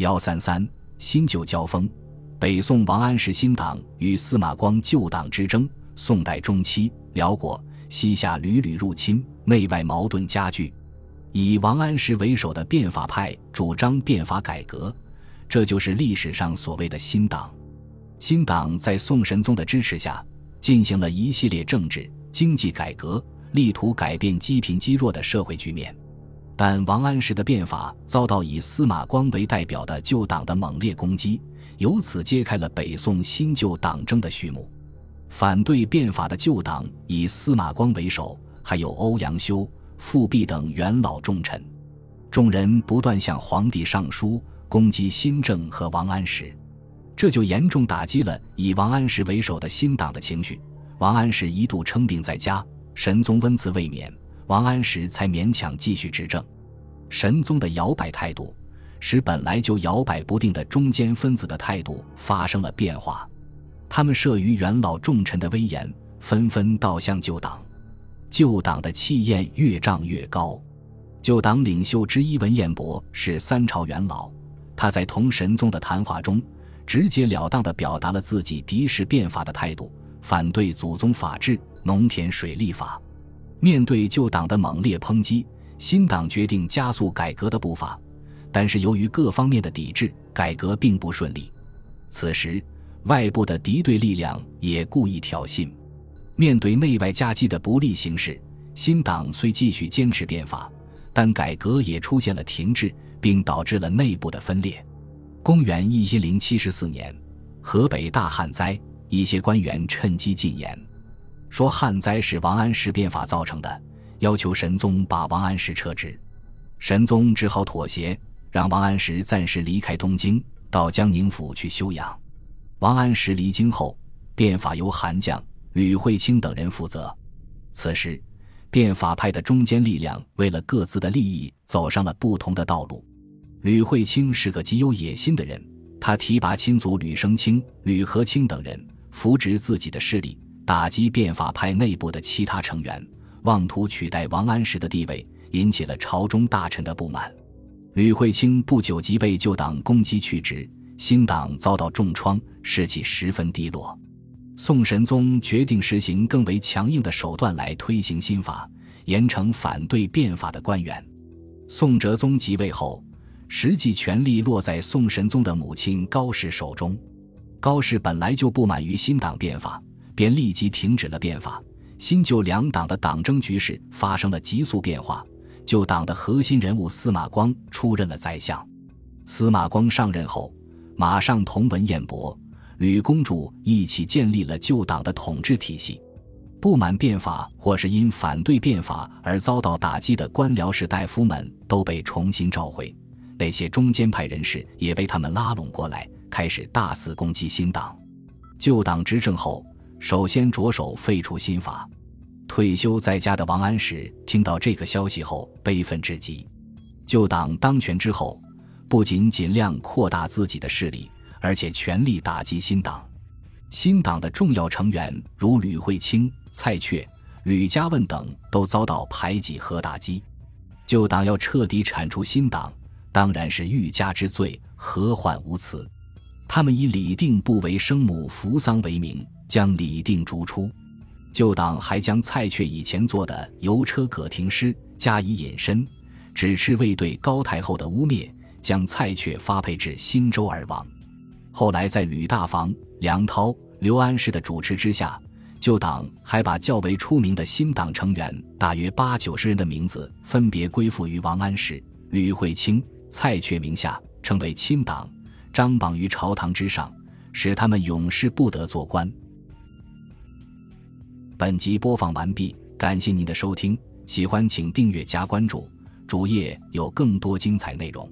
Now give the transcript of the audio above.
幺三三新旧交锋，北宋王安石新党与司马光旧党之争。宋代中期，辽国西夏屡屡入侵，内外矛盾加剧。以王安石为首的变法派主张变法改革，这就是历史上所谓的新党。新党在宋神宗的支持下，进行了一系列政治、经济改革，力图改变积贫积弱的社会局面。但王安石的变法遭到以司马光为代表的旧党的猛烈攻击，由此揭开了北宋新旧党争的序幕。反对变法的旧党以司马光为首，还有欧阳修、富弼等元老重臣，众人不断向皇帝上书攻击新政和王安石，这就严重打击了以王安石为首的新党的情绪。王安石一度称病在家，神宗温赐未免。王安石才勉强继续执政。神宗的摇摆态度，使本来就摇摆不定的中间分子的态度发生了变化。他们慑于元老重臣的威严，纷纷倒向旧党。旧党的气焰越涨越高。旧党领袖之一文彦博是三朝元老，他在同神宗的谈话中，直截了当地表达了自己敌视变法的态度，反对祖宗法制、农田水利法。面对旧党的猛烈抨击，新党决定加速改革的步伐，但是由于各方面的抵制，改革并不顺利。此时，外部的敌对力量也故意挑衅。面对内外夹击的不利形势，新党虽继续坚持变法，但改革也出现了停滞，并导致了内部的分裂。公元一一零七十四年，河北大旱灾，一些官员趁机进言。说旱灾是王安石变法造成的，要求神宗把王安石撤职。神宗只好妥协，让王安石暂时离开东京，到江宁府去休养。王安石离京后，变法由韩将吕惠卿等人负责。此时，变法派的中坚力量为了各自的利益走上了不同的道路。吕惠卿是个极有野心的人，他提拔亲族吕生卿、吕和卿等人，扶植自己的势力。打击变法派内部的其他成员，妄图取代王安石的地位，引起了朝中大臣的不满。吕惠卿不久即被旧党攻击去职，新党遭到重创，士气十分低落。宋神宗决定实行更为强硬的手段来推行新法，严惩反对变法的官员。宋哲宗即位后，实际权力落在宋神宗的母亲高氏手中。高氏本来就不满于新党变法。便立即停止了变法，新旧两党的党争局势发生了急速变化。旧党的核心人物司马光出任了宰相。司马光上任后，马上同文彦博、吕公主一起建立了旧党的统治体系。不满变法或是因反对变法而遭到打击的官僚士大夫们都被重新召回，那些中间派人士也被他们拉拢过来，开始大肆攻击新党。旧党执政后。首先着手废除新法，退休在家的王安石听到这个消息后悲愤至极。旧党当权之后，不仅尽量扩大自己的势力，而且全力打击新党。新党的重要成员如吕惠卿、蔡确、吕家问等都遭到排挤和打击。旧党要彻底铲除新党，当然是欲加之罪，何患无辞？他们以李定不为生母扶丧为名。将李定逐出，旧党还将蔡确以前做的油车葛廷诗加以引申，只斥未对高太后的污蔑，将蔡确发配至新州而亡。后来在吕大防、梁涛、刘安世的主持之下，旧党还把较为出名的新党成员大约八九十人的名字分别归附于王安石、吕惠卿、蔡确名下，称为亲党，张榜于朝堂之上，使他们永世不得做官。本集播放完毕，感谢您的收听，喜欢请订阅加关注，主页有更多精彩内容。